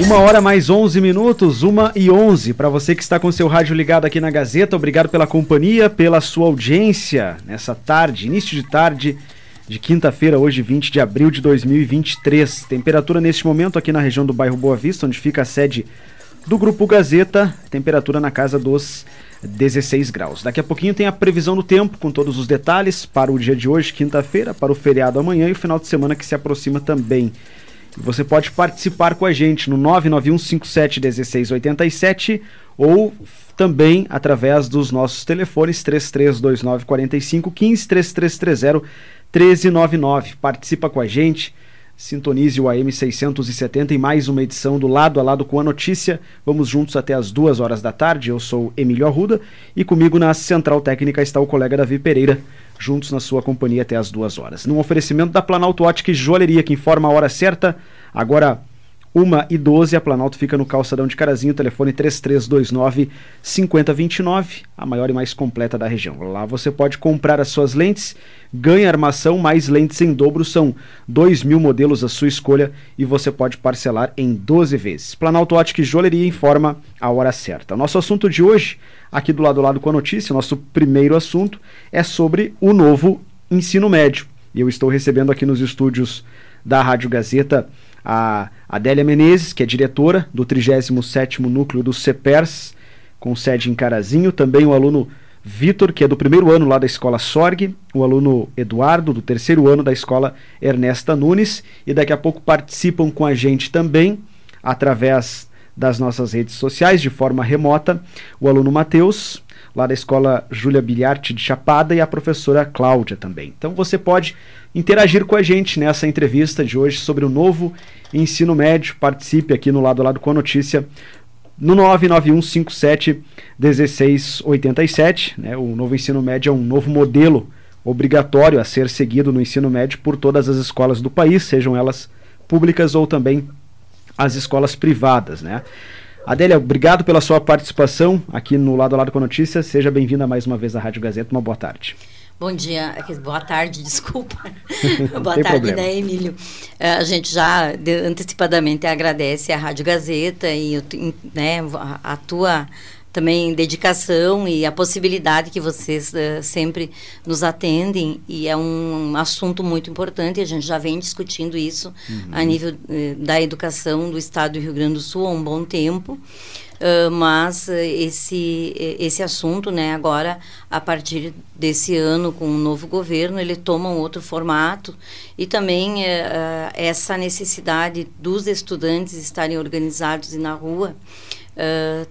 Uma hora mais 11 minutos, uma e 11. Para você que está com seu rádio ligado aqui na Gazeta, obrigado pela companhia, pela sua audiência nessa tarde, início de tarde de quinta-feira, hoje 20 de abril de 2023. Temperatura neste momento aqui na região do bairro Boa Vista, onde fica a sede do Grupo Gazeta, temperatura na casa dos 16 graus. Daqui a pouquinho tem a previsão do tempo com todos os detalhes para o dia de hoje, quinta-feira, para o feriado amanhã e o final de semana que se aproxima também. Você pode participar com a gente no 991571687 ou também através dos nossos telefones 33294515 3330 1399. Participa com a gente. Sintonize o AM 670 em mais uma edição do Lado a Lado com a Notícia. Vamos juntos até as duas horas da tarde. Eu sou Emílio Arruda e comigo na Central Técnica está o colega Davi Pereira, juntos na sua companhia até as duas horas. Num oferecimento da Planalto Ótica e Joalheria, que informa a hora certa. Agora, 1 e 12, a Planalto fica no calçadão de Carazinho, telefone 3329 5029, a maior e mais completa da região. Lá você pode comprar as suas lentes, ganha armação, mais lentes em dobro, são 2 mil modelos à sua escolha e você pode parcelar em 12 vezes. Planalto Ótica e Joalheria informa a hora certa. Nosso assunto de hoje, aqui do lado a lado com a notícia, nosso primeiro assunto é sobre o novo ensino médio. E eu estou recebendo aqui nos estúdios da Rádio Gazeta a Adélia Menezes, que é diretora do 37º Núcleo do CEPERS, com sede em Carazinho, também o aluno Vitor, que é do primeiro ano lá da Escola Sorg, o aluno Eduardo, do terceiro ano da Escola Ernesta Nunes, e daqui a pouco participam com a gente também, através das nossas redes sociais, de forma remota, o aluno Matheus, lá da Escola Júlia Bilharte de Chapada, e a professora Cláudia também. Então você pode interagir com a gente nessa entrevista de hoje sobre o novo ensino médio. Participe aqui no lado a lado com a notícia no 99157 1687. Né? O novo ensino médio é um novo modelo obrigatório a ser seguido no ensino médio por todas as escolas do país, sejam elas públicas ou também as escolas privadas. Né? Adélia, obrigado pela sua participação aqui no Lado a Lado com a Notícia. Seja bem-vinda mais uma vez à Rádio Gazeta. Uma boa tarde. Bom dia, boa tarde, desculpa. boa tarde, problema. né, Emílio? É, a gente já antecipadamente agradece a Rádio Gazeta e né, a tua também dedicação e a possibilidade que vocês uh, sempre nos atendem. E é um, um, assunto muito importante a gente já vem discutindo isso uhum. a nível uh, da educação do estado do Rio Grande do Sul há um bom tempo. Uh, mas uh, esse esse assunto, né, agora a partir desse ano com o um novo governo, ele toma um outro formato. E também uh, essa necessidade dos estudantes estarem organizados e na rua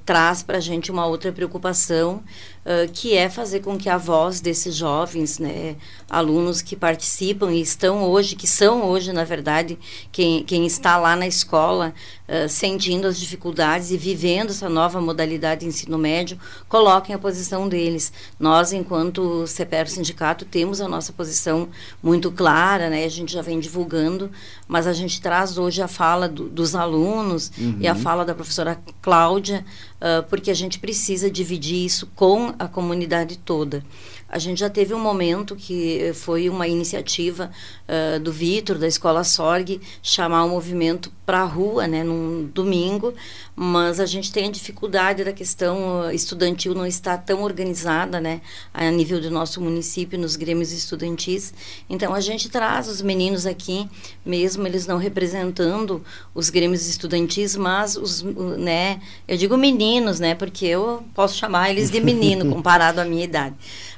traz para a gente uma outra preocupação uh, que é fazer com que a voz desses jovens, né, alunos que participam e estão hoje, que são hoje, na verdade, quem, quem está lá na escola, uh, sentindo as dificuldades e vivendo essa nova modalidade de ensino médio, coloquem a posição deles. Nós, enquanto CPR Sindicato, temos a nossa posição muito clara, né, a gente já vem divulgando, mas a gente traz hoje a fala do, dos alunos uhum. e a uhum. fala da professora Cláudia, uh, porque a gente precisa dividir isso com a comunidade toda. A gente já teve um momento que foi uma iniciativa uh, do Vitor, da Escola Sorg, chamar o movimento para a rua, né, num domingo, mas a gente tem a dificuldade da questão estudantil não estar tão organizada, né, a nível do nosso município, nos grêmios estudantis. Então, a gente traz os meninos aqui, mesmo eles não representando os grêmios estudantis, mas os, né, eu digo meninos, né, porque eu posso chamar eles de menino, comparado à minha idade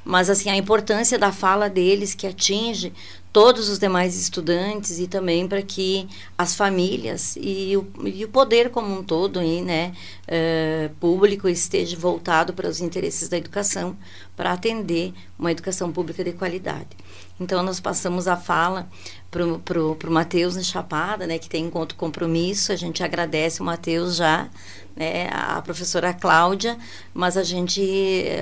mas assim a importância da fala deles que atinge todos os demais estudantes e também para que as famílias e o, e o poder como um todo e, né, uh, público esteja voltado para os interesses da educação para atender uma educação pública de qualidade. Então nós passamos a fala pro, pro, pro Matheus na Chapada, né, que tem encontro compromisso. A gente agradece o Matheus já, né, a professora Cláudia, mas a gente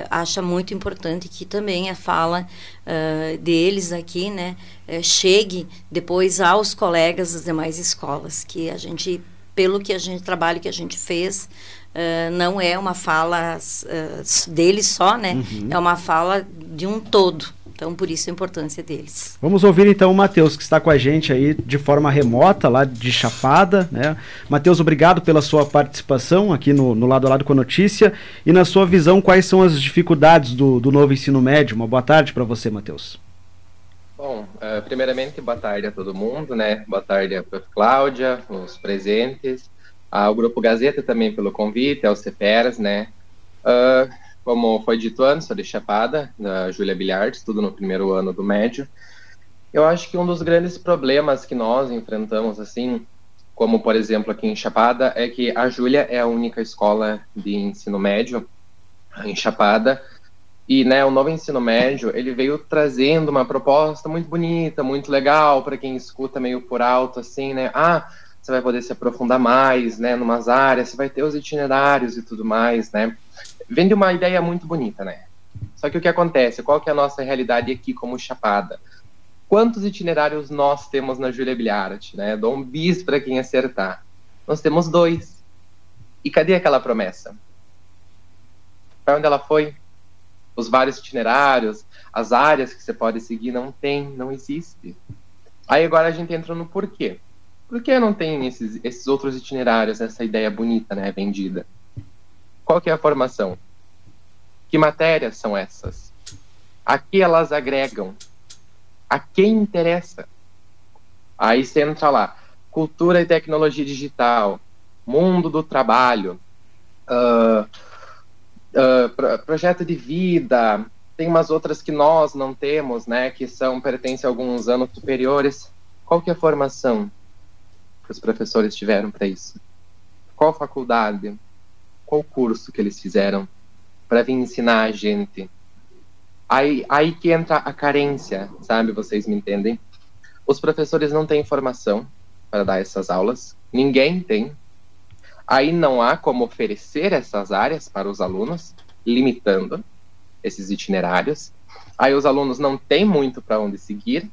acha muito importante que também a fala uh, deles aqui, né, uh, chegue depois aos colegas das demais escolas, que a gente, pelo que a gente trabalho que a gente fez, Uh, não é uma fala uh, deles só, né? Uhum. É uma fala de um todo Então, por isso a importância deles. Vamos ouvir então o Matheus, que está com a gente aí de forma remota, lá de Chapada. Né? Matheus, obrigado pela sua participação aqui no, no Lado a Lado com a Notícia. E na sua visão, quais são as dificuldades do, do novo ensino médio? Uma boa tarde para você, Matheus. Bom, uh, primeiramente, boa tarde a todo mundo, né? Boa tarde a Cláudia, os presentes, ao Grupo Gazeta também pelo convite, ao CPERS, né? Uh, como foi dito antes, sou de Chapada, da Júlia Bilhardes, tudo no primeiro ano do médio. Eu acho que um dos grandes problemas que nós enfrentamos, assim, como por exemplo aqui em Chapada, é que a Júlia é a única escola de ensino médio em Chapada, e né, o novo ensino médio ele veio trazendo uma proposta muito bonita, muito legal para quem escuta meio por alto, assim, né? Ah, você vai poder se aprofundar mais, né, numas áreas, você vai ter os itinerários e tudo mais, né? vende uma ideia muito bonita, né? Só que o que acontece? Qual que é a nossa realidade aqui como Chapada? Quantos itinerários nós temos na Júlia Bilhart, né? Dou um bis para quem acertar. Nós temos dois. E cadê aquela promessa? Para onde ela foi? Os vários itinerários, as áreas que você pode seguir, não tem, não existe. Aí agora a gente entra no porquê. Por que não tem esses, esses outros itinerários, essa ideia bonita, né, vendida? Qual que é a formação? Que matérias são essas? A que elas agregam? A quem interessa? Aí você entra lá, cultura e tecnologia digital, mundo do trabalho, uh, uh, projeto de vida, tem umas outras que nós não temos, né, que são pertencem a alguns anos superiores. Qual que é a formação que os professores tiveram para isso? Qual faculdade? qual curso que eles fizeram para vir ensinar a gente. Aí, aí que entra a carência, sabe? Vocês me entendem? Os professores não têm formação para dar essas aulas, ninguém tem. Aí não há como oferecer essas áreas para os alunos, limitando esses itinerários. Aí os alunos não têm muito para onde seguir,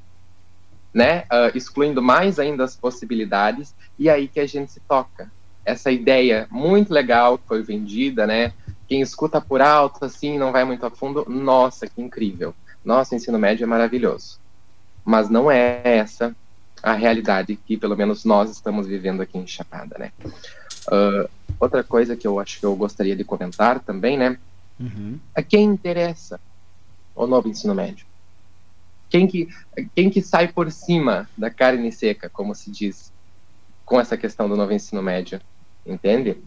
né? Uh, excluindo mais ainda as possibilidades, e aí que a gente se toca essa ideia muito legal que foi vendida, né? Quem escuta por alto, assim, não vai muito a fundo, nossa, que incrível. Nossa, ensino médio é maravilhoso. Mas não é essa a realidade que, pelo menos, nós estamos vivendo aqui em Chapada, né? Uh, outra coisa que eu acho que eu gostaria de comentar também, né? Uhum. A quem interessa o novo ensino médio? Quem que, quem que sai por cima da carne seca, como se diz, com essa questão do novo ensino médio? entende?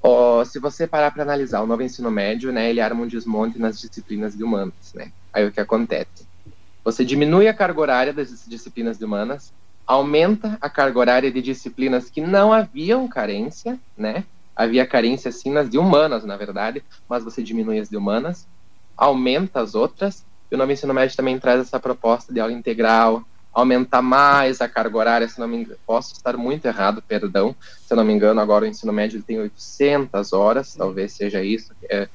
Oh, se você parar para analisar o novo ensino médio, né, ele arma um desmonte nas disciplinas de humanas, né? Aí o que acontece? Você diminui a carga horária das disciplinas de humanas, aumenta a carga horária de disciplinas que não haviam carência, né? Havia carência sim nas de humanas, na verdade, mas você diminui as de humanas, aumenta as outras, e o novo ensino médio também traz essa proposta de aula integral, aumentar mais a carga horária, se não me engano, posso estar muito errado, perdão, se não me engano, agora o ensino médio tem 800 horas, talvez seja isso, é,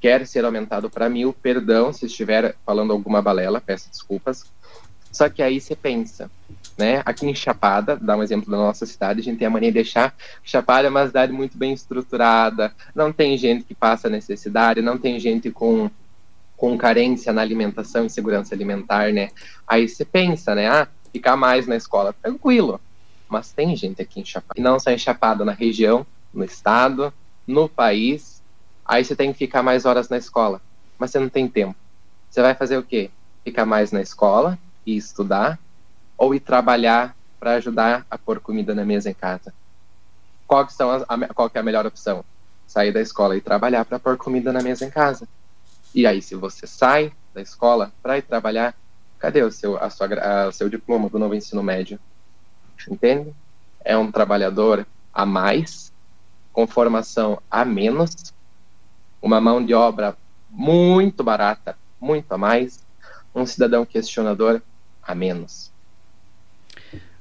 quer ser aumentado para mil, perdão se estiver falando alguma balela, peço desculpas, só que aí você pensa, né, aqui em Chapada, dá um exemplo da nossa cidade, a gente tem a mania de deixar Chapada é uma cidade muito bem estruturada, não tem gente que passa necessidade, não tem gente com com carência na alimentação e segurança alimentar, né? Aí você pensa, né? Ah, ficar mais na escola, tranquilo. Mas tem gente aqui em Chapada, e não só em Chapada, na região, no estado, no país. Aí você tem que ficar mais horas na escola, mas você não tem tempo. Você vai fazer o quê? Ficar mais na escola e estudar, ou ir trabalhar para ajudar a pôr comida na mesa em casa? Qual que, são as, a, qual que é a melhor opção? Sair da escola e trabalhar para pôr comida na mesa em casa. E aí, se você sai da escola para ir trabalhar, cadê o seu, a sua, a, o seu diploma do novo ensino médio? Entende? É um trabalhador a mais, com formação a menos, uma mão de obra muito barata, muito a mais, um cidadão questionador a menos.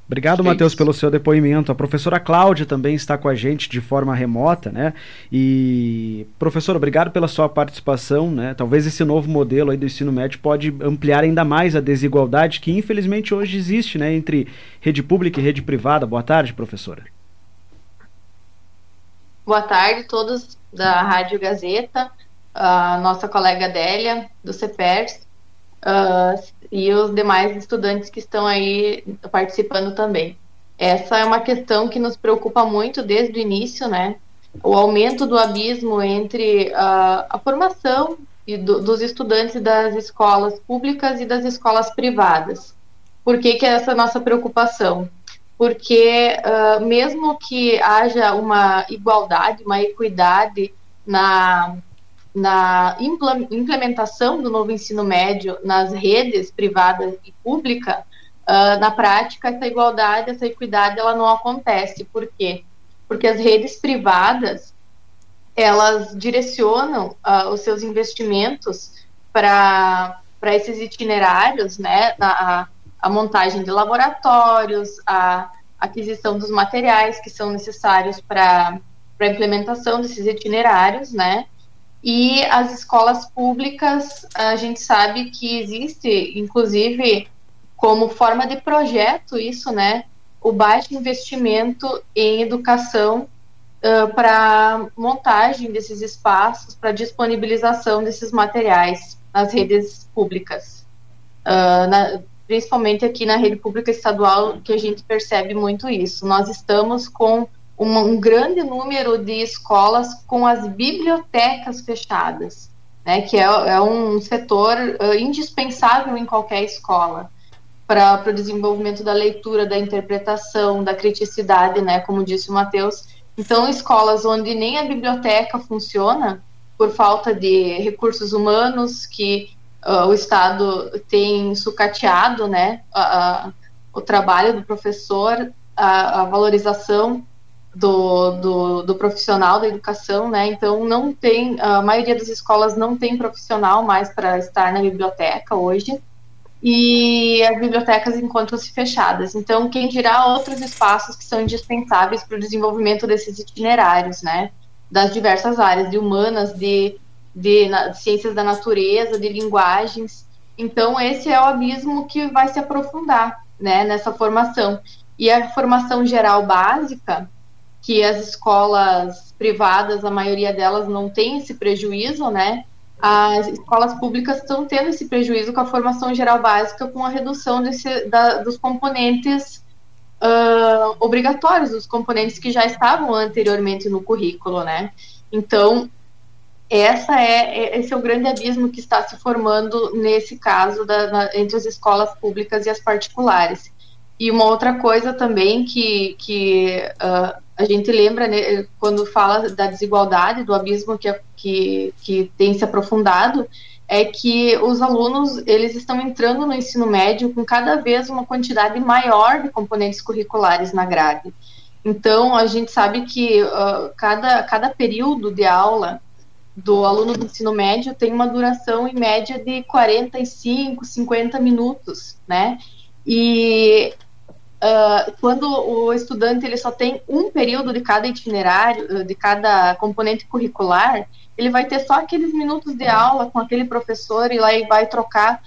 Obrigado, Matheus, pelo seu depoimento. A professora Cláudia também está com a gente de forma remota, né? E, professor, obrigado pela sua participação, né? Talvez esse novo modelo aí do ensino médio pode ampliar ainda mais a desigualdade que, infelizmente, hoje existe, né? Entre rede pública e rede privada. Boa tarde, professora. Boa tarde, todos da Rádio Gazeta. a nossa colega Adélia, do CEPERS, uh, e os demais estudantes que estão aí participando também. Essa é uma questão que nos preocupa muito desde o início, né? O aumento do abismo entre uh, a formação do, dos estudantes das escolas públicas e das escolas privadas. Por que, que é essa nossa preocupação? Porque uh, mesmo que haja uma igualdade, uma equidade na, na implementação do novo ensino médio nas redes privadas e pública, uh, na prática essa igualdade, essa equidade, ela não acontece. Por quê? Porque as redes privadas elas direcionam uh, os seus investimentos para esses itinerários, né, a, a montagem de laboratórios, a aquisição dos materiais que são necessários para a implementação desses itinerários, né, e as escolas públicas, a gente sabe que existe, inclusive, como forma de projeto isso, né, o baixo investimento em educação uh, para montagem desses espaços, para disponibilização desses materiais nas redes públicas. Uh, na, principalmente aqui na rede pública estadual, que a gente percebe muito isso. Nós estamos com uma, um grande número de escolas com as bibliotecas fechadas, né, que é, é um setor uh, indispensável em qualquer escola para o desenvolvimento da leitura, da interpretação, da criticidade, né, como disse o Matheus, então, escolas onde nem a biblioteca funciona, por falta de recursos humanos que uh, o Estado tem sucateado, né, a, a, o trabalho do professor, a, a valorização do, do, do, profissional da educação, né, então não tem, a maioria das escolas não tem profissional mais para estar na biblioteca hoje, e as bibliotecas encontram-se fechadas. Então, quem dirá outros espaços que são indispensáveis para o desenvolvimento desses itinerários, né? Das diversas áreas, de humanas, de, de, de ciências da natureza, de linguagens. Então, esse é o abismo que vai se aprofundar, né? Nessa formação. E a formação geral básica, que as escolas privadas, a maioria delas não tem esse prejuízo, né? as escolas públicas estão tendo esse prejuízo com a formação geral básica, com a redução desse, da, dos componentes uh, obrigatórios, dos componentes que já estavam anteriormente no currículo, né? Então, essa é, é esse é o grande abismo que está se formando nesse caso da, na, entre as escolas públicas e as particulares. E uma outra coisa também que, que uh, a gente lembra né, quando fala da desigualdade, do abismo que, que, que tem se aprofundado, é que os alunos eles estão entrando no ensino médio com cada vez uma quantidade maior de componentes curriculares na grade. Então, a gente sabe que uh, cada, cada período de aula do aluno do ensino médio tem uma duração em média de 45, 50 minutos, né? E Uh, quando o estudante ele só tem um período de cada itinerário, de cada componente curricular, ele vai ter só aqueles minutos de aula com aquele professor e lá e vai trocar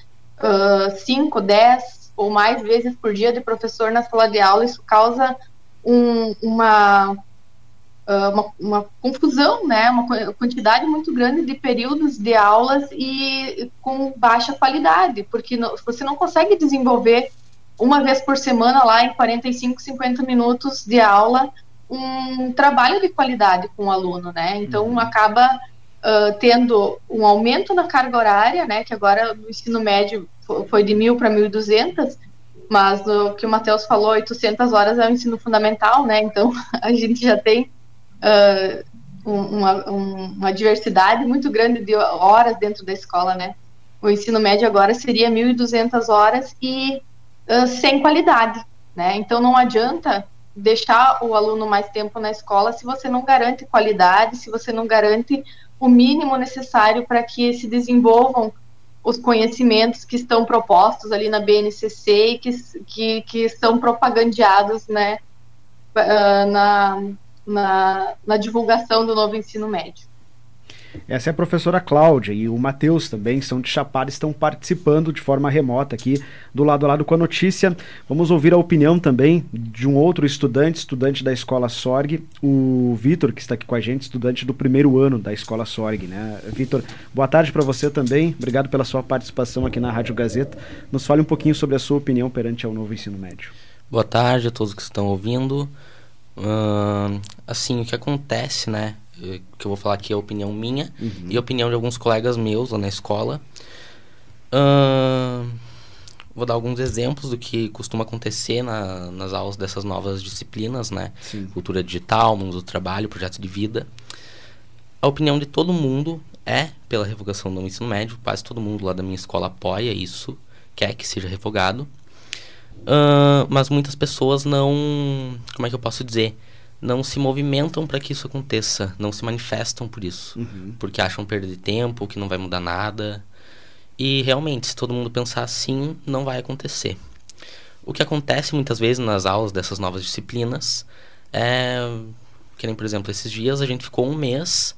5, uh, 10 ou mais vezes por dia de professor na sala de aula. Isso causa um, uma, uh, uma, uma, confusão, né? uma quantidade muito grande de períodos de aulas e com baixa qualidade, porque não, você não consegue desenvolver uma vez por semana lá em 45, 50 minutos de aula, um trabalho de qualidade com o aluno, né? Então uhum. acaba uh, tendo um aumento na carga horária, né? Que agora no ensino médio foi de mil para 1.200, mas o que o Matheus falou, 800 horas é o ensino fundamental, né? Então a gente já tem uh, uma, uma diversidade muito grande de horas dentro da escola, né? O ensino médio agora seria 1.200 horas e sem qualidade, né? Então não adianta deixar o aluno mais tempo na escola se você não garante qualidade, se você não garante o mínimo necessário para que se desenvolvam os conhecimentos que estão propostos ali na BNCC e que, que, que são propagandeados né, na, na, na divulgação do novo ensino médio. Essa é a professora Cláudia e o Matheus também, são de Chapada, estão participando de forma remota aqui do lado a lado com a notícia. Vamos ouvir a opinião também de um outro estudante, estudante da Escola Sorg, o Vitor, que está aqui com a gente, estudante do primeiro ano da Escola Sorg. Né? Vitor, boa tarde para você também, obrigado pela sua participação aqui na Rádio Gazeta. Nos fale um pouquinho sobre a sua opinião perante ao novo ensino médio. Boa tarde a todos que estão ouvindo. Uh, assim, o que acontece, né? Que eu vou falar aqui é a opinião minha uhum. e a opinião de alguns colegas meus lá na escola. Uh, vou dar alguns exemplos do que costuma acontecer na, nas aulas dessas novas disciplinas, né? Sim. Cultura digital, mundo do trabalho, projeto de vida. A opinião de todo mundo é pela revogação do ensino médio. Quase todo mundo lá da minha escola apoia isso, quer que seja revogado. Uh, mas muitas pessoas não. Como é que eu posso dizer? Não se movimentam para que isso aconteça, não se manifestam por isso, uhum. porque acham perder tempo, que não vai mudar nada. E realmente, se todo mundo pensar assim, não vai acontecer. O que acontece muitas vezes nas aulas dessas novas disciplinas é que nem, por exemplo, esses dias a gente ficou um mês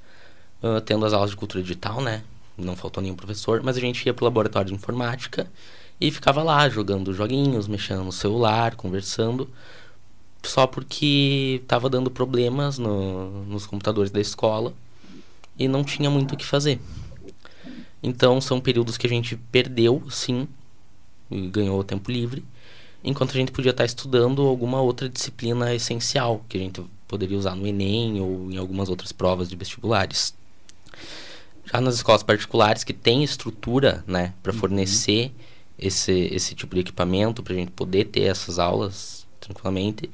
uh, tendo as aulas de cultura digital, né? Não faltou nenhum professor, mas a gente ia pro laboratório de informática e ficava lá jogando joguinhos, mexendo no celular, conversando só porque estava dando problemas no, nos computadores da escola e não tinha muito o que fazer. Então são períodos que a gente perdeu, sim, e ganhou tempo livre, enquanto a gente podia estar estudando alguma outra disciplina essencial que a gente poderia usar no Enem ou em algumas outras provas de vestibulares. Já nas escolas particulares que tem estrutura, né, para uhum. fornecer esse, esse tipo de equipamento para a gente poder ter essas aulas tranquilamente.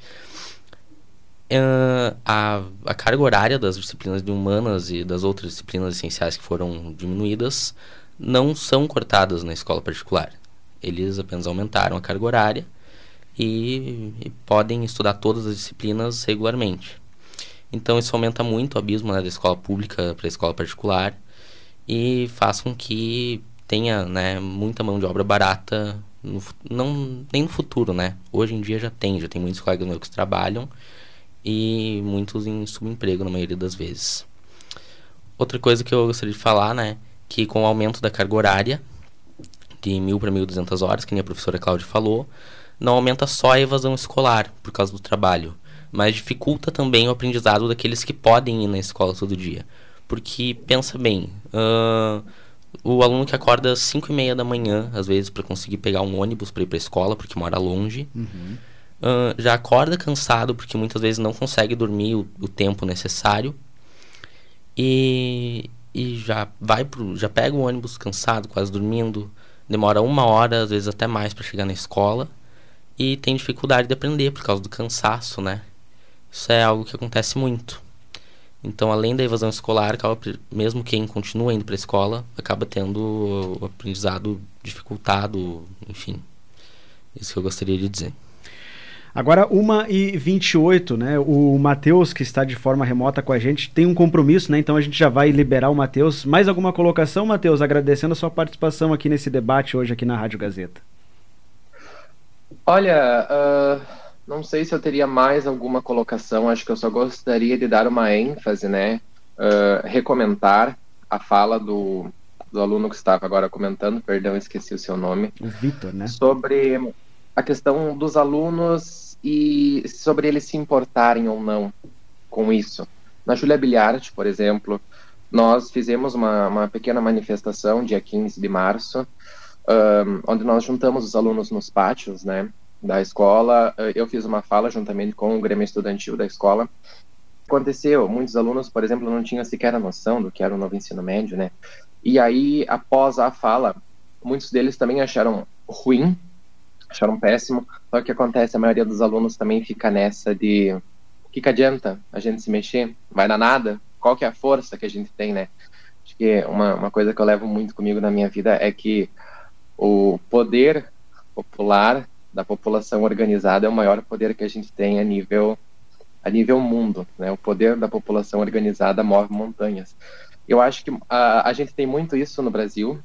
Uh, a, a carga horária das disciplinas de humanas e das outras disciplinas essenciais que foram diminuídas não são cortadas na escola particular. Eles apenas aumentaram a carga horária e, e podem estudar todas as disciplinas regularmente. Então isso aumenta muito o abismo né, da escola pública para a escola particular e faz com que tenha né, muita mão de obra barata no, não, nem no futuro, né? Hoje em dia já tem, já tem muitos colegas meus que trabalham e muitos em subemprego na maioria das vezes. Outra coisa que eu gostaria de falar, né, que com o aumento da carga horária de 1.000 para 1.200 horas, que a professora Cláudia falou, não aumenta só a evasão escolar por causa do trabalho, mas dificulta também o aprendizado daqueles que podem ir na escola todo dia. Porque, pensa bem, uh, o aluno que acorda às 5 e meia da manhã, às vezes, para conseguir pegar um ônibus para ir para a escola, porque mora longe. Uhum. Uh, já acorda cansado, porque muitas vezes não consegue dormir o, o tempo necessário. E, e já vai pro, já pega o ônibus cansado, quase dormindo. Demora uma hora, às vezes até mais, para chegar na escola. E tem dificuldade de aprender por causa do cansaço, né? Isso é algo que acontece muito. Então, além da evasão escolar, acaba, mesmo quem continua indo para a escola, acaba tendo o aprendizado dificultado, enfim. Isso que eu gostaria de dizer. Agora, 1h28, né? O Matheus, que está de forma remota com a gente, tem um compromisso, né? Então a gente já vai liberar o Matheus. Mais alguma colocação, Matheus? Agradecendo a sua participação aqui nesse debate hoje aqui na Rádio Gazeta. Olha, uh não sei se eu teria mais alguma colocação, acho que eu só gostaria de dar uma ênfase, né? Uh, recomendar a fala do, do aluno que estava agora comentando, perdão, esqueci o seu nome. O Vitor, né? Sobre a questão dos alunos e sobre eles se importarem ou não com isso. Na Júlia Bilharte, por exemplo, nós fizemos uma, uma pequena manifestação dia 15 de março, um, onde nós juntamos os alunos nos pátios, né? Da escola, eh, eu fiz uma fala juntamente com o Grêmio Estudantil da escola. Aconteceu, muitos alunos, por exemplo, não tinham sequer a noção do que era o novo ensino médio, né? E aí, após a fala, muitos deles também acharam ruim, acharam péssimo. Só que acontece, a maioria dos alunos também fica nessa de o que, que adianta a gente se mexer? Vai dar nada? Qual que é a força que a gente tem, né? Acho que uma, uma coisa que eu levo muito comigo na minha vida é que o poder popular da população organizada é o maior poder que a gente tem a nível a nível mundo, né? O poder da população organizada move montanhas. Eu acho que a, a gente tem muito isso no Brasil,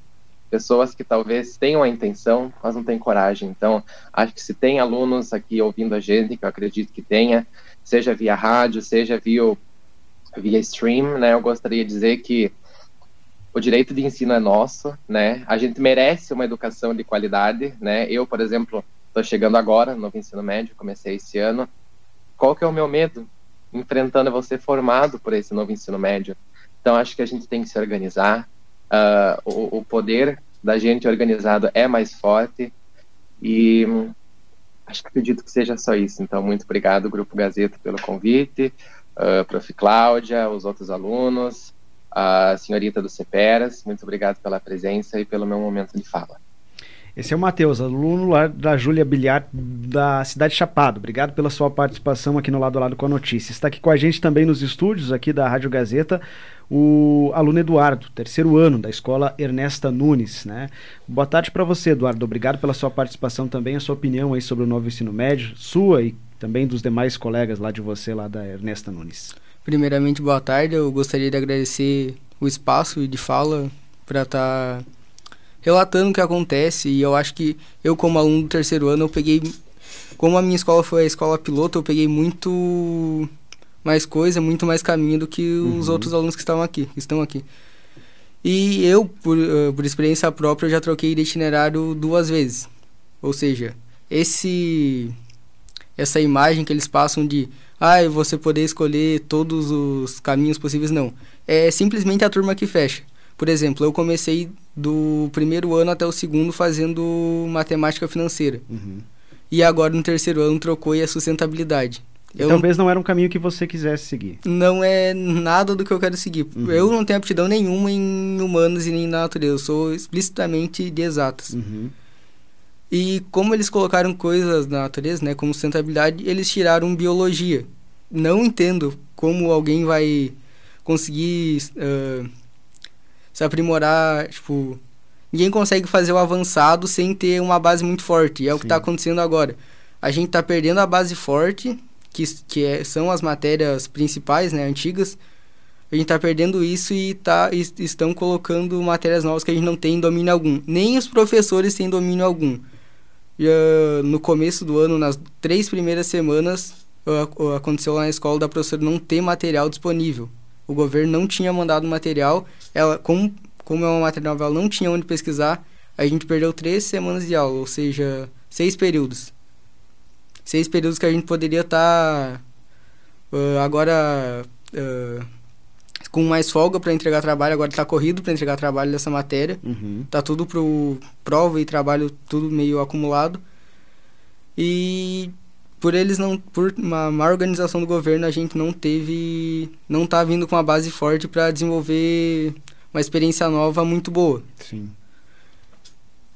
pessoas que talvez tenham a intenção, mas não têm coragem. Então, acho que se tem alunos aqui ouvindo a gente, que eu acredito que tenha, seja via rádio, seja via, via stream, né? Eu gostaria de dizer que o direito de ensino é nosso, né? A gente merece uma educação de qualidade, né? Eu, por exemplo, estou chegando agora no ensino médio, comecei esse ano. Qual que é o meu medo? Enfrentando você formado por esse novo ensino médio. Então, acho que a gente tem que se organizar. Uh, o, o, poder da gente organizado é mais forte e hum, acho que acredito que seja só isso. Então, muito obrigado, Grupo Gazeta, pelo convite, uh, Prof. Cláudia, os outros alunos, a senhorita do CEPERAS, muito obrigado pela presença e pelo meu momento de fala. Esse é o Matheus, aluno lá da Júlia Bilhar, da cidade de Chapado. Obrigado pela sua participação aqui no Lado a Lado com a Notícia. Está aqui com a gente também nos estúdios aqui da Rádio Gazeta o aluno Eduardo, terceiro ano da escola Ernesta Nunes. Né? Boa tarde para você, Eduardo. Obrigado pela sua participação também, a sua opinião aí sobre o novo ensino médio, sua e também dos demais colegas lá de você, lá da Ernesta Nunes. Primeiramente, boa tarde. Eu gostaria de agradecer o espaço de fala para estar tá relatando o que acontece. E eu acho que eu, como aluno do terceiro ano, eu peguei. Como a minha escola foi a escola piloto, eu peguei muito mais coisa, muito mais caminho do que os uhum. outros alunos que estavam aqui, que estão aqui. E eu, por, uh, por experiência própria, já troquei de itinerário duas vezes. Ou seja, esse essa imagem que eles passam de ah, você poder escolher todos os caminhos possíveis, não. É simplesmente a turma que fecha. Por exemplo, eu comecei do primeiro ano até o segundo fazendo matemática financeira. Uhum. E agora no terceiro ano trocou e é sustentabilidade. Eu talvez não era um caminho que você quisesse seguir. Não é nada do que eu quero seguir. Uhum. Eu não tenho aptidão nenhuma em humanos e nem na natureza. Eu sou explicitamente de exatas. Uhum. E como eles colocaram coisas na natureza, né, como sustentabilidade, eles tiraram biologia. Não entendo como alguém vai conseguir uh, se aprimorar, tipo... Ninguém consegue fazer o avançado sem ter uma base muito forte. E é Sim. o que está acontecendo agora. A gente está perdendo a base forte que, que é, são as matérias principais, né, antigas, a gente está perdendo isso e, tá, e estão colocando matérias novas que a gente não tem domínio algum. Nem os professores têm domínio algum. E, uh, no começo do ano, nas três primeiras semanas, uh, aconteceu lá na escola da professora não ter material disponível. O governo não tinha mandado material, ela, como, como é uma matéria nova, ela não tinha onde pesquisar, a gente perdeu três semanas de aula, ou seja, seis períodos seis períodos que a gente poderia estar tá, uh, agora uh, com mais folga para entregar trabalho, agora está corrido para entregar trabalho dessa matéria. Uhum. Tá tudo pro prova e trabalho tudo meio acumulado. E por eles não por uma má organização do governo, a gente não teve não tá vindo com uma base forte para desenvolver uma experiência nova muito boa. Sim.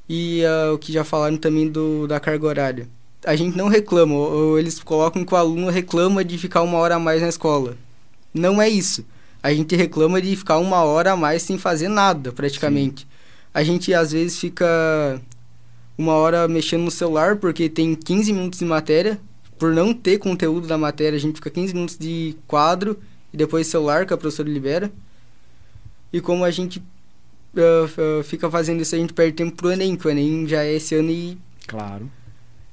E uh, o que já falaram também do da carga horária a gente não reclama, ou eles colocam que o aluno reclama de ficar uma hora a mais na escola. Não é isso. A gente reclama de ficar uma hora a mais sem fazer nada, praticamente. Sim. A gente às vezes fica uma hora mexendo no celular porque tem 15 minutos de matéria. Por não ter conteúdo da matéria, a gente fica 15 minutos de quadro e depois celular que a professora libera. E como a gente uh, uh, fica fazendo isso, a gente perde tempo pro Enem, que o Enem já é esse ano e. Claro.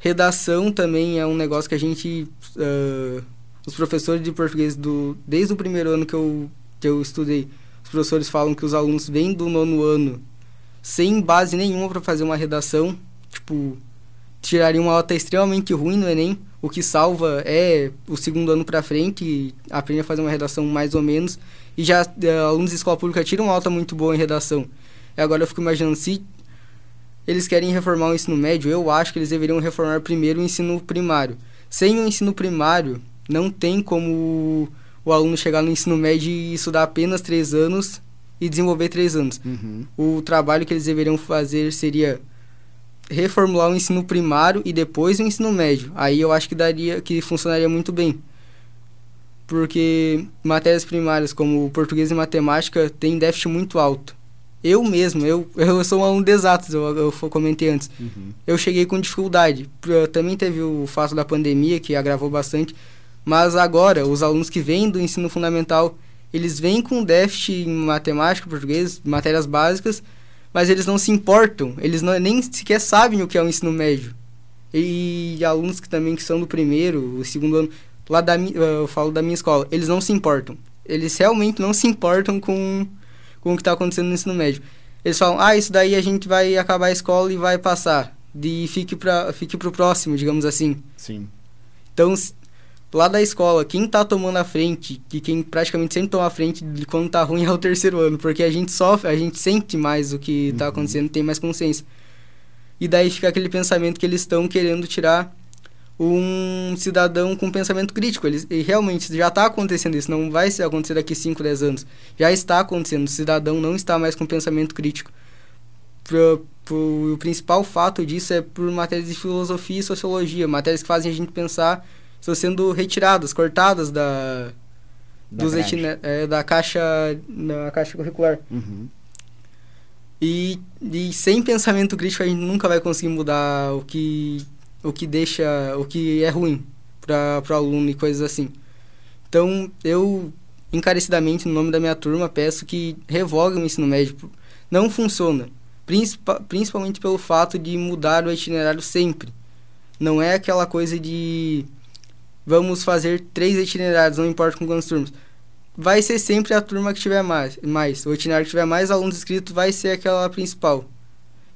Redação também é um negócio que a gente. Uh, os professores de português, do, desde o primeiro ano que eu, que eu estudei, os professores falam que os alunos vêm do nono ano sem base nenhuma para fazer uma redação. Tipo, tirariam uma nota extremamente ruim no Enem. O que salva é o segundo ano para frente, aprende a fazer uma redação mais ou menos. E já uh, alunos de escola pública tiram nota muito boa em redação. E agora eu fico imaginando se eles querem reformar o ensino médio, eu acho que eles deveriam reformar primeiro o ensino primário. Sem o ensino primário, não tem como o aluno chegar no ensino médio e estudar apenas três anos e desenvolver três anos. Uhum. O trabalho que eles deveriam fazer seria reformular o ensino primário e depois o ensino médio. Aí eu acho que daria, que funcionaria muito bem. Porque matérias primárias como português e matemática têm déficit muito alto. Eu mesmo, eu, eu sou um aluno de exatos, eu, eu comentei antes. Uhum. Eu cheguei com dificuldade. Também teve o fato da pandemia, que agravou bastante. Mas agora, os alunos que vêm do ensino fundamental, eles vêm com déficit em matemática, português, matérias básicas, mas eles não se importam. Eles não, nem sequer sabem o que é o ensino médio. E, alunos que também que são do primeiro, o segundo ano, lá da eu falo da minha escola, eles não se importam. Eles realmente não se importam com com o que está acontecendo no ensino médio. Eles falam, ah, isso daí a gente vai acabar a escola e vai passar. E fique para fique o próximo, digamos assim. Sim. Então, lá da escola, quem está tomando a frente, que quem praticamente sempre toma a frente de quando está ruim é o terceiro ano, porque a gente sofre, a gente sente mais o que está uhum. acontecendo, tem mais consciência. E daí fica aquele pensamento que eles estão querendo tirar um cidadão com pensamento crítico. Eles, e realmente já está acontecendo isso, não vai acontecer daqui 5, 10 anos. Já está acontecendo, o cidadão não está mais com pensamento crítico. Pro, pro, o principal fato disso é por matérias de filosofia e sociologia, matérias que fazem a gente pensar, estão sendo retiradas, cortadas da, da, dos é, da caixa da caixa curricular. Uhum. E, e sem pensamento crítico a gente nunca vai conseguir mudar o que o que deixa, o que é ruim para o aluno e coisas assim. Então, eu encarecidamente, no nome da minha turma, peço que revoguem o ensino médio. Não funciona, principalmente pelo fato de mudar o itinerário sempre. Não é aquela coisa de vamos fazer três itinerários, não importa com quantas turmas. Vai ser sempre a turma que tiver mais, mais. O itinerário que tiver mais alunos inscritos vai ser aquela principal.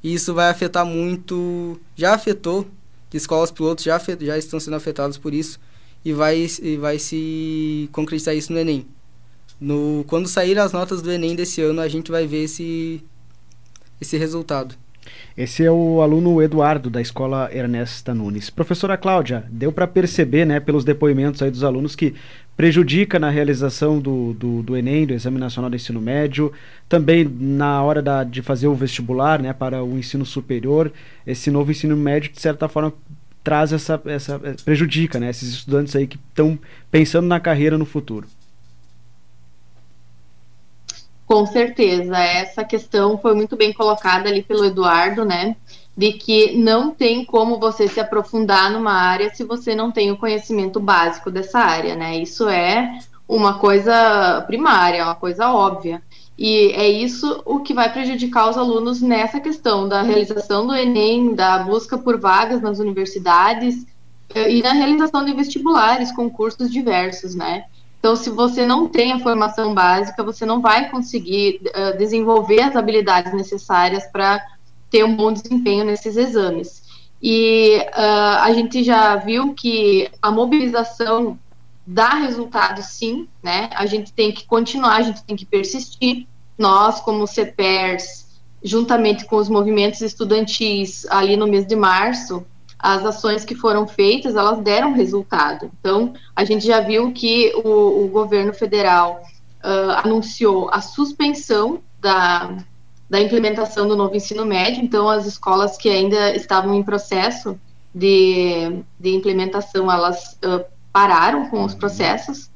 E isso vai afetar muito, já afetou escolas pilotos já, já estão sendo afetadas por isso e vai, e vai se concretizar isso no Enem. No, quando sair as notas do Enem desse ano, a gente vai ver esse, esse resultado. Esse é o aluno Eduardo, da escola Ernesta Nunes. Professora Cláudia, deu para perceber, né, pelos depoimentos aí dos alunos, que prejudica na realização do, do, do, Enem, do Exame Nacional do Ensino Médio, também na hora da, de fazer o vestibular, né, para o ensino superior. Esse novo ensino médio, de certa forma, traz essa, essa prejudica, né, esses estudantes aí que estão pensando na carreira no futuro. Com certeza, essa questão foi muito bem colocada ali pelo Eduardo, né? De que não tem como você se aprofundar numa área se você não tem o conhecimento básico dessa área, né? Isso é uma coisa primária, uma coisa óbvia. E é isso o que vai prejudicar os alunos nessa questão da realização do Enem, da busca por vagas nas universidades eh, e na realização de vestibulares, concursos diversos, né? Então, se você não tem a formação básica, você não vai conseguir uh, desenvolver as habilidades necessárias para ter um bom desempenho nesses exames. E uh, a gente já viu que a mobilização dá resultado, sim, né? A gente tem que continuar, a gente tem que persistir. Nós, como CEPERS, juntamente com os movimentos estudantis ali no mês de março, as ações que foram feitas, elas deram resultado. Então, a gente já viu que o, o governo federal uh, anunciou a suspensão da, da implementação do novo ensino médio, então as escolas que ainda estavam em processo de, de implementação, elas uh, pararam com os processos,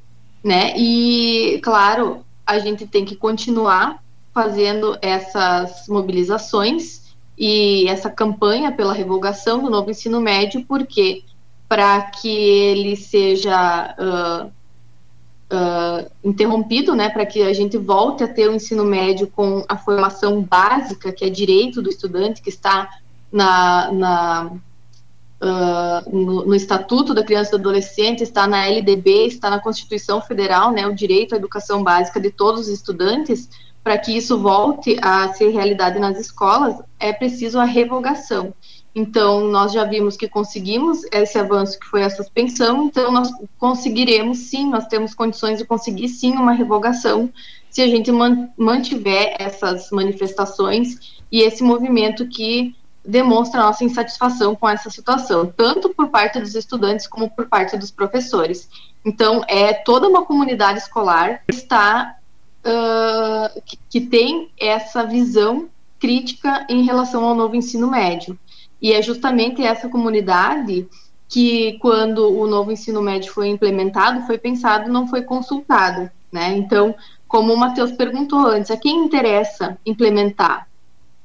né, e, claro, a gente tem que continuar fazendo essas mobilizações, e essa campanha pela revogação do novo ensino médio, porque para que ele seja uh, uh, interrompido, né, para que a gente volte a ter o ensino médio com a formação básica, que é direito do estudante, que está na, na uh, no, no, Estatuto da Criança e do Adolescente, está na LDB, está na Constituição Federal, né, o direito à educação básica de todos os estudantes, para que isso volte a ser realidade nas escolas, é preciso a revogação. Então, nós já vimos que conseguimos esse avanço que foi a suspensão, então nós conseguiremos sim, nós temos condições de conseguir sim uma revogação se a gente mantiver essas manifestações e esse movimento que demonstra nossa insatisfação com essa situação, tanto por parte dos estudantes como por parte dos professores. Então, é toda uma comunidade escolar que está que, que tem essa visão crítica em relação ao novo ensino médio. E é justamente essa comunidade que, quando o novo ensino médio foi implementado, foi pensado, não foi consultado, né? Então, como o Matheus perguntou antes, a quem interessa implementar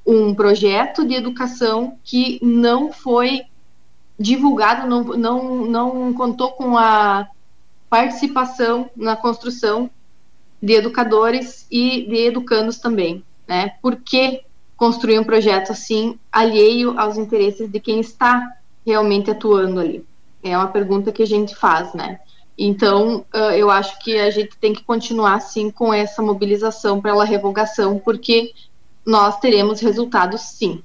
um projeto de educação que não foi divulgado, não, não, não contou com a participação na construção de educadores e de educandos também, né? Por que construir um projeto assim, alheio aos interesses de quem está realmente atuando ali? É uma pergunta que a gente faz, né? Então, eu acho que a gente tem que continuar, sim, com essa mobilização pela revogação, porque nós teremos resultados, sim.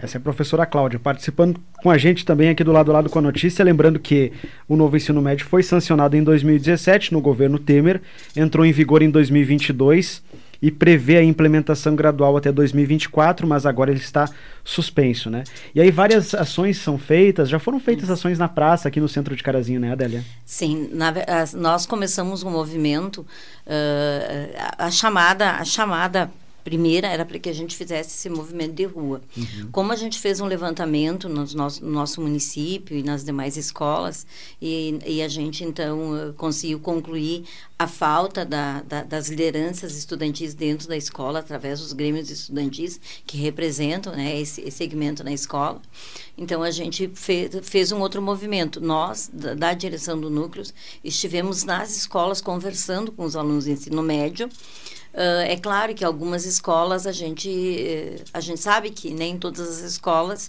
Essa é a professora Cláudia, participando com a gente também aqui do lado do lado com a notícia, lembrando que o novo ensino médio foi sancionado em 2017 no governo Temer, entrou em vigor em 2022 e prevê a implementação gradual até 2024, mas agora ele está suspenso, né? E aí várias ações são feitas, já foram feitas ações na praça aqui no centro de Carazinho, né, Adélia? Sim, na, nós começamos um movimento, uh, a chamada, a chamada primeira era para que a gente fizesse esse movimento de rua. Uhum. Como a gente fez um levantamento nos nosso, no nosso município e nas demais escolas, e, e a gente então eh, conseguiu concluir a falta da, da, das lideranças estudantis dentro da escola, através dos grêmios estudantis, que representam né, esse, esse segmento na escola. Então, a gente fez, fez um outro movimento. Nós, da, da direção do núcleo, estivemos nas escolas conversando com os alunos de ensino médio, Uh, é claro que algumas escolas a gente eh, a gente sabe que nem todas as escolas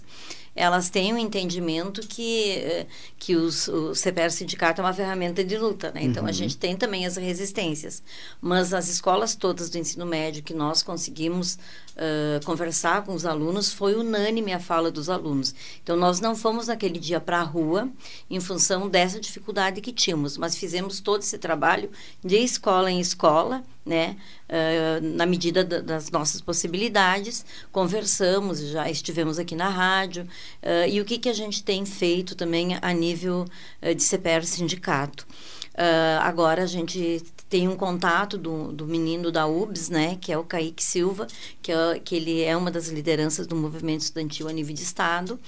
elas têm um entendimento que, eh, que os, o CPR sindicato é uma ferramenta de luta, né? Então, uhum. a gente tem também as resistências. Mas as escolas todas do ensino médio que nós conseguimos uh, conversar com os alunos, foi unânime a fala dos alunos. Então, nós não fomos naquele dia para a rua em função dessa dificuldade que tínhamos, mas fizemos todo esse trabalho de escola em escola, né? Uh, na medida da, das nossas possibilidades, conversamos, já estivemos aqui na rádio, uh, e o que, que a gente tem feito também a nível uh, de CPR sindicato. agora a gente tem um contato do, do menino da UBS, né, que é o Kaique Silva, que, é, que ele é uma das lideranças do movimento estudantil a nível de Estado.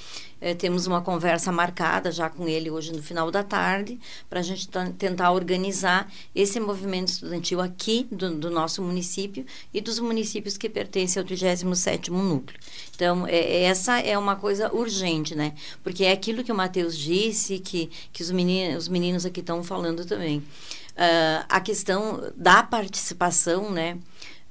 É, temos uma conversa marcada já com ele hoje no final da tarde, para a gente tentar organizar esse movimento estudantil aqui do, do, nosso município e dos municípios que pertencem ao 37º Núcleo. Então, é, é, essa é uma coisa urgente, né? Porque é aquilo que o Matheus disse, que, que os, meninos, os meninos aqui estão falando também uh, a questão da participação, né?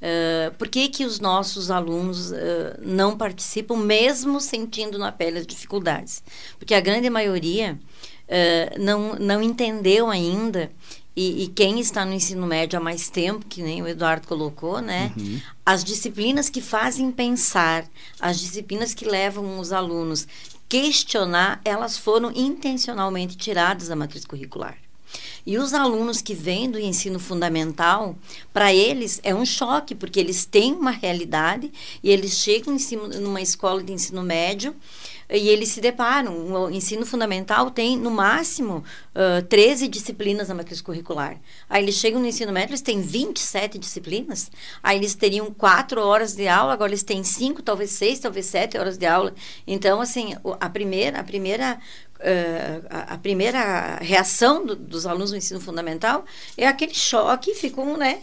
Uh, por que, que os nossos alunos uh, não participam, mesmo sentindo na pele as dificuldades? Porque a grande maioria uh, não, não entendeu ainda, e, e, quem está no ensino médio há mais tempo, que nem o Eduardo colocou, né? Uhum. As disciplinas que fazem pensar, as disciplinas que levam os alunos questionar, elas foram intencionalmente tiradas da matriz curricular. E os alunos que vêm do ensino fundamental, para eles é um choque, porque eles têm uma realidade e eles chegam em cima, numa escola de ensino médio e eles se deparam. O ensino fundamental tem, no máximo, uh, 13 disciplinas na matriz curricular. Aí eles chegam no ensino médio, eles têm 27 disciplinas. Aí eles teriam 4 horas de aula, agora eles têm 5, talvez 6, talvez 7 horas de aula. Então, assim, a primeira, a primeira Uh, a, a, primeira reação do, dos alunos do ensino fundamental é aquele choque, ficam, né,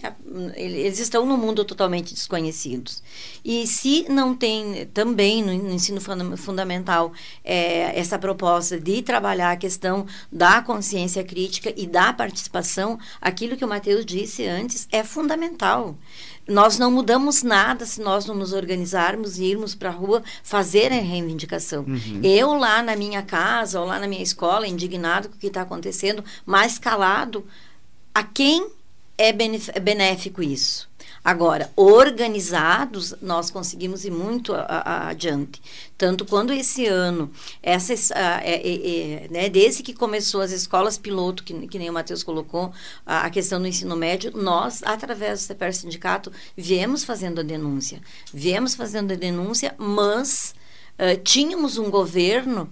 eles estão no mundo totalmente desconhecidos. E se não tem também no, no ensino fundamental é, essa proposta de trabalhar a questão da consciência crítica e da participação, aquilo que o Matheus disse antes é fundamental nós não mudamos nada se nós não nos organizarmos e irmos para a rua fazer a reivindicação. Uhum. Eu lá na minha casa ou lá na minha escola, indignado com o que está acontecendo, mais calado, a quem é benéfico isso? Agora, organizados, nós conseguimos ir muito a, a, adiante. Tanto quando esse ano, essa, a, é, é, é, né, desde que começou as escolas piloto, que, que nem o Matheus colocou, a, questão do ensino médio, nós, através do CPR Sindicato, viemos fazendo a denúncia. Viemos fazendo a denúncia, mas Uh, tínhamos um governo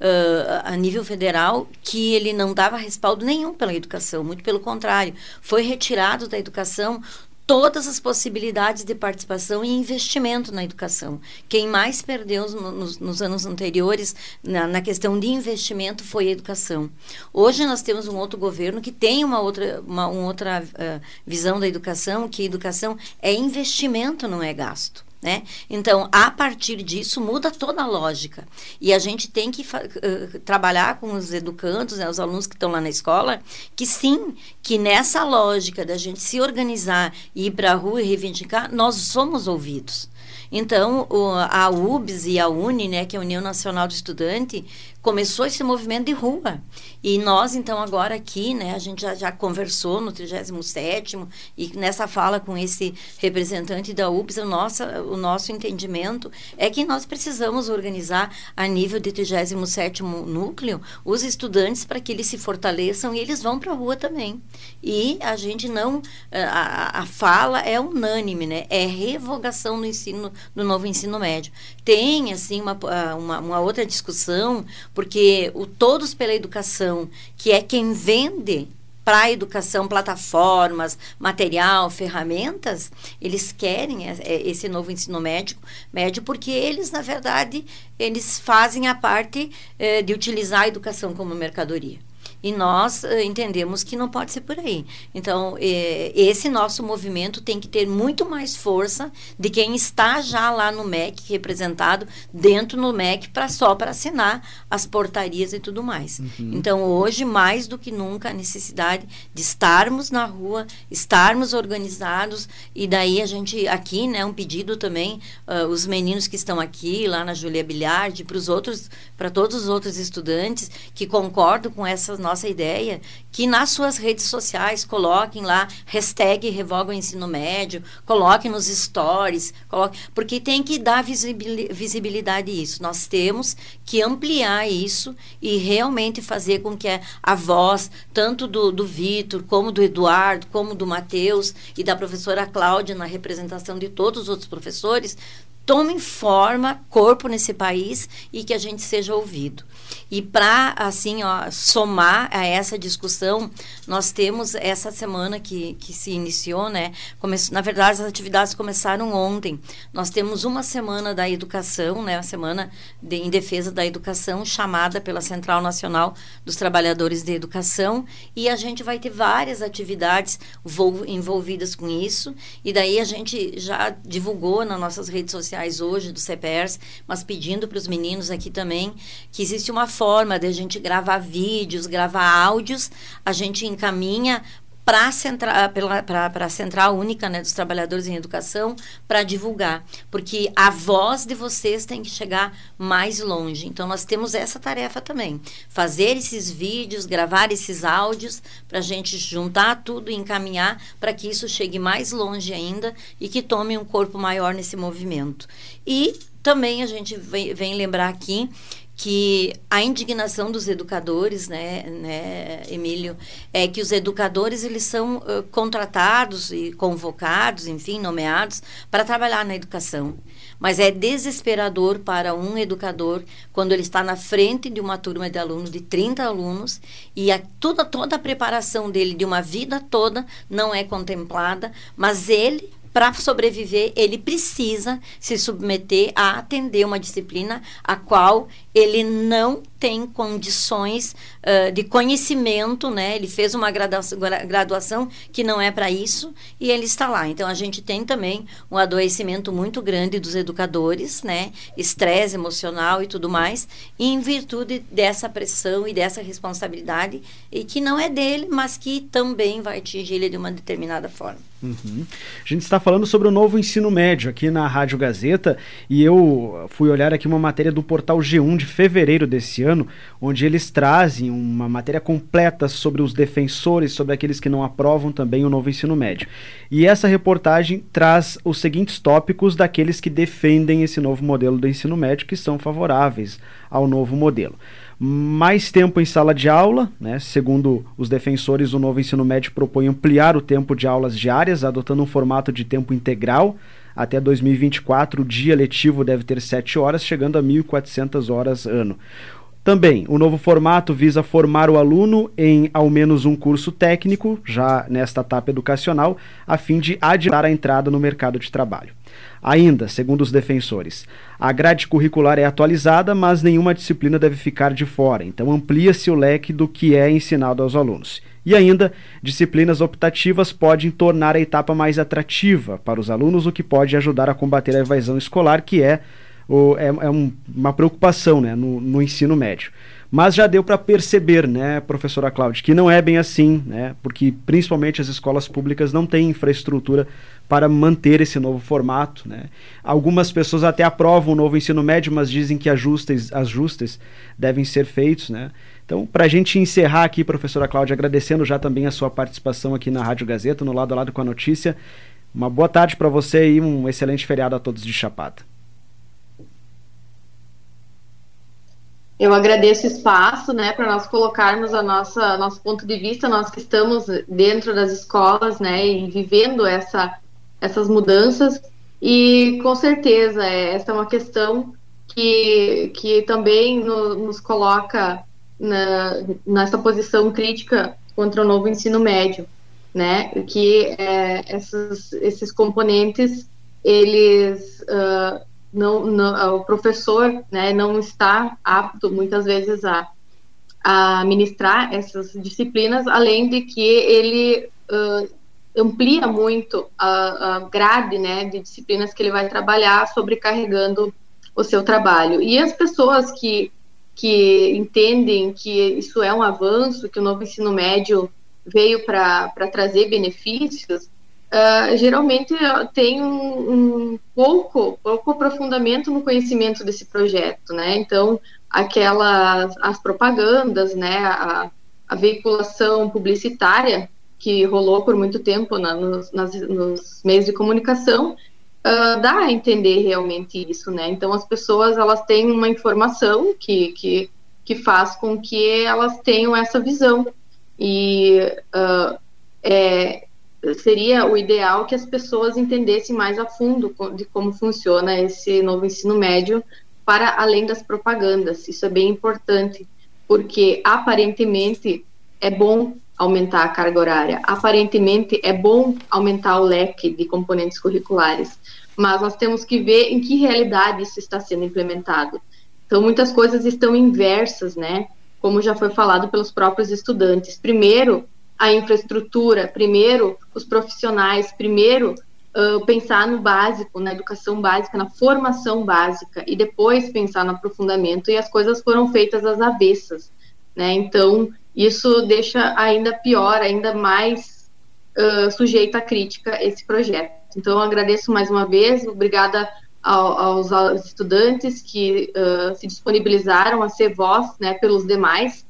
uh, a nível federal que ele não dava respaldo nenhum pela educação, muito pelo contrário, foi retirado da educação todas as possibilidades de participação e investimento na educação. Quem mais perdeu nos, nos anos anteriores na, na, questão de investimento foi a educação. Hoje nós temos um outro governo que tem uma outra, uma, uma outra uh, visão da educação, que educação é investimento, não é gasto. Né? Então, a partir disso, muda toda a lógica. E a gente tem que uh, trabalhar com os educandos, né, os alunos que estão lá na escola, que sim, que nessa lógica da gente se organizar e ir para a rua e reivindicar, nós somos ouvidos. Então, o, a UBS e a UNE, né, que é a União Nacional do Estudante, começou esse movimento de rua. E nós, então, agora aqui, né, a gente já, já conversou no 37º e nessa fala com esse representante da UPS, o nosso, o nosso entendimento é que nós precisamos organizar a nível de 37º núcleo os estudantes para que eles se fortaleçam e eles vão para a rua também. E a gente não... A, a fala é unânime, né? É revogação no ensino, no novo ensino médio. Tem, assim, uma, uma, uma outra discussão, porque o Todos pela Educação, que é quem vende para a educação, plataformas, material, ferramentas, eles querem esse novo ensino médico, médio porque eles, na verdade, eles fazem a parte eh, de utilizar a educação como mercadoria. E nós uh, entendemos que não pode ser por aí. Então, eh, esse nosso movimento tem que ter muito mais força de quem está já lá no MEC, representado dentro no MEC, para só para assinar as portarias e tudo mais. Uhum. Então, hoje, mais do que nunca, a necessidade de estarmos na rua, estarmos organizados, e daí a gente, aqui, né, um pedido também, uh, os meninos que estão aqui, lá na Julia Bilhard, para os outros, para todos os outros estudantes que concordam com essas nossas nossa ideia, que nas suas redes sociais coloquem lá hashtag revoga o ensino médio, coloquem nos stories, coloquem, porque tem que dar visibilidade a isso. Nós temos que ampliar isso e realmente fazer com que a voz, tanto do, do Vitor, como do Eduardo, como do Matheus e da professora Cláudia, na representação de todos os outros professores, tomem forma, corpo nesse país e que a gente seja ouvido. E para, assim, ó, somar a essa discussão, nós temos essa semana que, que se iniciou, né? Come na verdade, as atividades começaram ontem. Nós temos uma semana da educação, né? A semana de, em defesa da educação, chamada pela Central Nacional dos Trabalhadores de Educação. E a gente vai ter várias atividades envolvidas com isso. E daí a gente já divulgou nas nossas redes sociais hoje, do CPERS, mas pedindo para os meninos aqui também, que existe uma forma de a gente gravar vídeos, gravar áudios, a gente encaminha para a central, a central única né, dos trabalhadores em educação para divulgar, porque a voz de vocês tem que chegar mais longe. Então nós temos essa tarefa também, fazer esses vídeos, gravar esses áudios para a gente juntar tudo e encaminhar para que isso chegue mais longe ainda e que tome um corpo maior nesse movimento. E também a gente vem, vem lembrar aqui que a indignação dos educadores, né, né, Emílio, é que os educadores eles são uh, contratados e convocados, enfim, nomeados para trabalhar na educação. Mas é desesperador para um educador quando ele está na frente de uma turma de alunos de 30 alunos e a, toda toda a preparação dele de uma vida toda não é contemplada, mas ele para sobreviver, ele precisa se submeter a atender uma disciplina a qual ele não tem condições uh, de conhecimento, né? Ele fez uma graduação, que não é para isso e ele está lá. Então a gente tem também um adoecimento muito grande dos educadores, né? Estresse emocional e tudo mais, em virtude dessa pressão e dessa responsabilidade e que não é dele, mas que também vai atingir ele de uma determinada forma. Uhum. A gente está falando sobre o novo ensino médio aqui na Rádio Gazeta e eu fui olhar aqui uma matéria do portal G1 de fevereiro desse ano, onde eles trazem uma matéria completa sobre os defensores, sobre aqueles que não aprovam também o novo ensino médio. E essa reportagem traz os seguintes tópicos daqueles que defendem esse novo modelo do ensino médio, que são favoráveis ao novo modelo mais tempo em sala de aula, né? segundo os defensores, o novo ensino médio propõe ampliar o tempo de aulas diárias, adotando um formato de tempo integral, até 2024, o dia letivo deve ter 7 horas, chegando a 1.400 horas ano. Também, o novo formato visa formar o aluno em ao menos um curso técnico, já nesta etapa educacional, a fim de adiantar a entrada no mercado de trabalho. Ainda, segundo os defensores, a grade curricular é atualizada, mas nenhuma disciplina deve ficar de fora, então amplia-se o leque do que é ensinado aos alunos. E ainda, disciplinas optativas podem tornar a etapa mais atrativa para os alunos, o que pode ajudar a combater a evasão escolar, que é, é, é um, uma preocupação né, no, no ensino médio. Mas já deu para perceber, né, professora Cláudia, que não é bem assim, né, porque principalmente as escolas públicas não têm infraestrutura para manter esse novo formato. Né. Algumas pessoas até aprovam o novo ensino médio, mas dizem que ajustes, ajustes devem ser feitos. Né. Então, para a gente encerrar aqui, professora Cláudia, agradecendo já também a sua participação aqui na Rádio Gazeta, no lado a lado com a notícia. Uma boa tarde para você e um excelente feriado a todos de Chapada. Eu agradeço o espaço, né, para nós colocarmos a nossa nosso ponto de vista, nós que estamos dentro das escolas, né, e vivendo essa essas mudanças. E com certeza é, essa é uma questão que que também no, nos coloca na, nessa posição crítica contra o novo ensino médio, né, que é, esses esses componentes eles uh, não, não, o professor né, não está apto muitas vezes a, a ministrar essas disciplinas, além de que ele uh, amplia muito a, a, grade né, de disciplinas que ele vai trabalhar, sobrecarregando o seu trabalho. E as pessoas que, que entendem que isso é um avanço, que o novo ensino médio veio para trazer benefícios, uh, geralmente tem um, um, pouco, pouco aprofundamento no conhecimento desse projeto, né? Então, aquelas as propagandas, né, a, a veiculação publicitária que rolou por muito tempo na, nos, nas, nos meios de comunicação uh, dá a entender realmente isso, né? Então, as pessoas elas têm uma informação que, que, que faz com que elas tenham essa visão e uh, é, seria o ideal que as pessoas entendessem mais a fundo de como funciona esse novo ensino médio para além das propagandas. Isso é bem importante, porque aparentemente é bom aumentar a carga horária, aparentemente é bom aumentar o leque de componentes curriculares, mas nós temos que ver em que realidade isso está sendo implementado. Então, muitas coisas estão inversas, né? Como já foi falado pelos próprios estudantes. Primeiro, a infraestrutura, primeiro os profissionais, primeiro uh, pensar no básico, na educação básica, na formação básica e depois pensar no aprofundamento e as coisas foram feitas às avessas, né? Então isso deixa ainda pior, ainda mais uh, sujeito à crítica esse projeto. Então eu agradeço mais uma vez, obrigada aos, estudantes que uh, se disponibilizaram a ser voz, né, pelos demais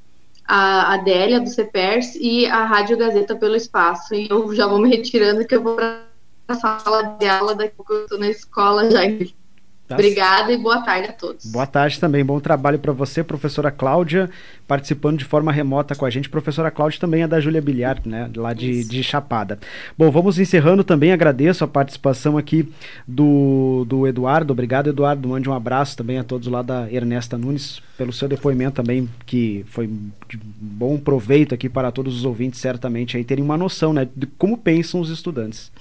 a Adélia do CEPERS e a Rádio Gazeta pelo espaço. E eu já vou me retirando que eu vou para a sala de aula, daqui a pouco eu estou na escola já. Tá Obrigada e boa tarde a todos. Boa tarde também, bom trabalho para você, professora Cláudia, participando de forma remota com a gente. Professora Cláudia também é da Júlia Bilhar, né, lá de, de Chapada. Bom, vamos encerrando também, agradeço a participação aqui do, do Eduardo, obrigado Eduardo, mande um abraço também a todos lá da Ernesta Nunes, pelo seu depoimento também, que foi de bom proveito aqui para todos os ouvintes, certamente, aí terem uma noção, né, de como pensam os estudantes.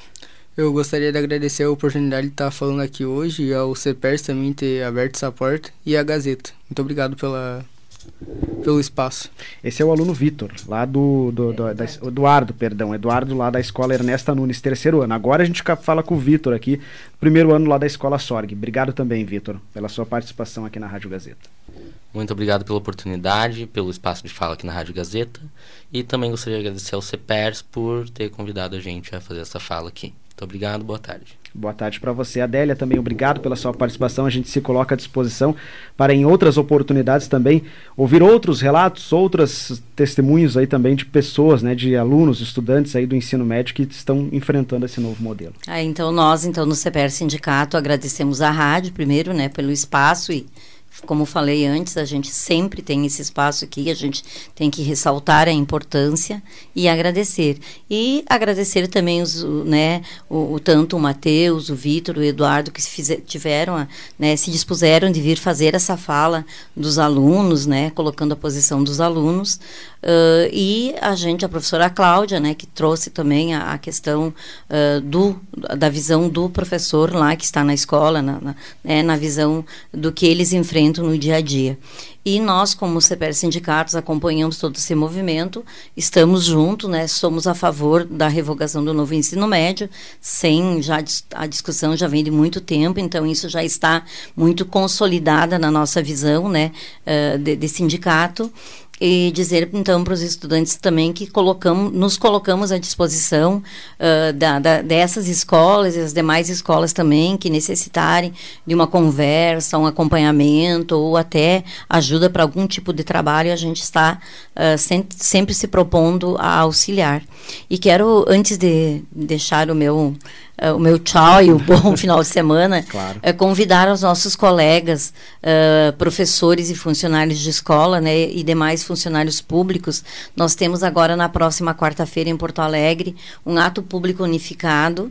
Eu gostaria de agradecer a oportunidade de estar falando aqui hoje e ao CEPERS também ter aberto essa porta e a Gazeta. Muito obrigado pela, pelo espaço. Esse é o aluno Vitor, lá do, do, do da, Eduardo, perdão, Eduardo lá da escola Ernesta Nunes, terceiro ano. Agora a gente fala com o Vitor aqui, primeiro ano lá da escola Sorg. Obrigado também, Vitor, pela sua participação aqui na Rádio Gazeta. Muito obrigado pela oportunidade, pelo espaço de fala aqui na Rádio Gazeta e também gostaria de agradecer ao CEPERS por ter convidado a gente a fazer essa fala aqui. Muito obrigado, boa tarde. Boa tarde para você, Adélia. Também obrigado pela sua participação. A gente se coloca à disposição para, em outras oportunidades, também ouvir outros relatos, outros testemunhos aí também de pessoas, né, de alunos, estudantes aí do ensino médio que estão enfrentando esse novo modelo. Ah, então nós, então no CPR Sindicato, agradecemos à rádio primeiro, né, pelo espaço e como falei antes, a gente sempre tem esse espaço aqui, a gente tem que ressaltar a importância e agradecer. E agradecer também os, né, o, o tanto o Matheus, o Vitor, o Eduardo, que se fizer, tiveram, a, né, se dispuseram de vir fazer essa fala dos alunos, né, colocando a posição dos alunos. Uh, e a gente, a professora Cláudia, né, que trouxe também a, a questão uh, do, da visão do professor lá que está na escola, na, na, né, na visão do que eles enfrentam enfrentam no dia a dia. E nós, como CPR Sindicatos, acompanhamos todo esse movimento, estamos juntos, né, somos a favor da revogação do novo ensino médio, sem já a discussão já vem de muito tempo, então isso já está muito consolidada na nossa visão né, uh, de, de sindicato e dizer então para os estudantes também que colocamos, nos colocamos à disposição uh, da, da, dessas escolas e as demais escolas também que necessitarem de uma conversa, um acompanhamento ou até ajuda para algum tipo de trabalho, a gente está uh, sempre, sempre se propondo a auxiliar. E quero, antes de deixar o meu uh, o meu tchau e o bom final de semana, claro. é convidar os nossos colegas, uh, professores e funcionários de escola, né, e demais funcionários públicos. Nós temos agora na próxima quarta-feira em Porto Alegre um ato público unificado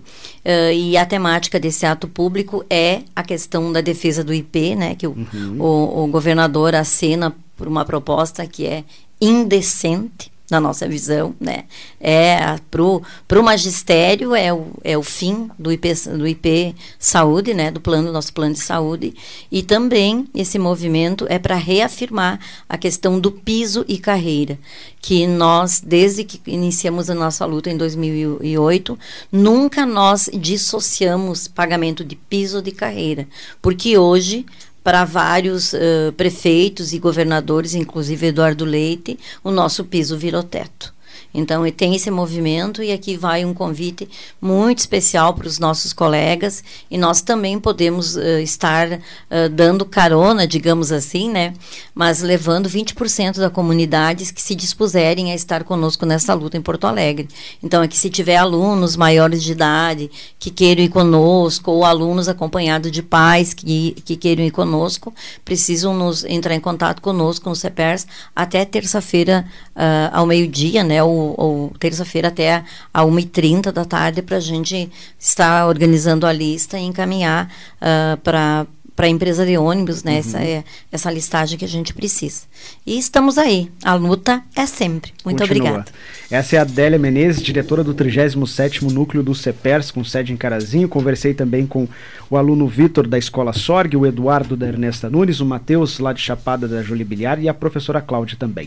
uh, e a temática desse ato público é a questão da defesa do IP, né, que o, uhum. o, o governador acena por uma proposta que é indecente na nossa visão, né? É pro pro magistério é o, é o fim do IP do IP saúde, né? Do plano nosso plano de saúde e também esse movimento é para reafirmar a questão do piso e carreira, que nós desde que iniciamos a nossa luta em 2008 nunca nós dissociamos pagamento de piso de carreira, porque hoje para vários uh, prefeitos e governadores, inclusive Eduardo Leite, o nosso piso virou teto. Então, tem esse movimento e aqui vai um convite muito especial para os nossos colegas e nós também podemos uh, estar uh, dando carona, digamos assim, né? Mas levando 20% da comunidade que se dispuserem a estar conosco nessa luta em Porto Alegre. Então, aqui se tiver alunos maiores de idade que queiram ir conosco ou alunos acompanhados de pais que, que queiram ir conosco, precisam nos entrar em contato conosco no CEPERS até terça-feira uh, ao meio-dia, né? Ou, terça-feira até a 1h30 da tarde para a gente estar organizando a lista e encaminhar uh, para para a empresa de ônibus, né? Uhum. Essa, é, essa listagem que a gente precisa. E estamos aí. A luta é sempre. Muito obrigada. Essa é a Adélia Menezes, diretora do 37º Núcleo do CEPERS, com sede em Carazinho. Conversei também com o aluno Vitor, da Escola Sorg, o Eduardo, da Ernesta Nunes, o Matheus, lá de Chapada, da Júlia Biliar, e a professora Cláudia também.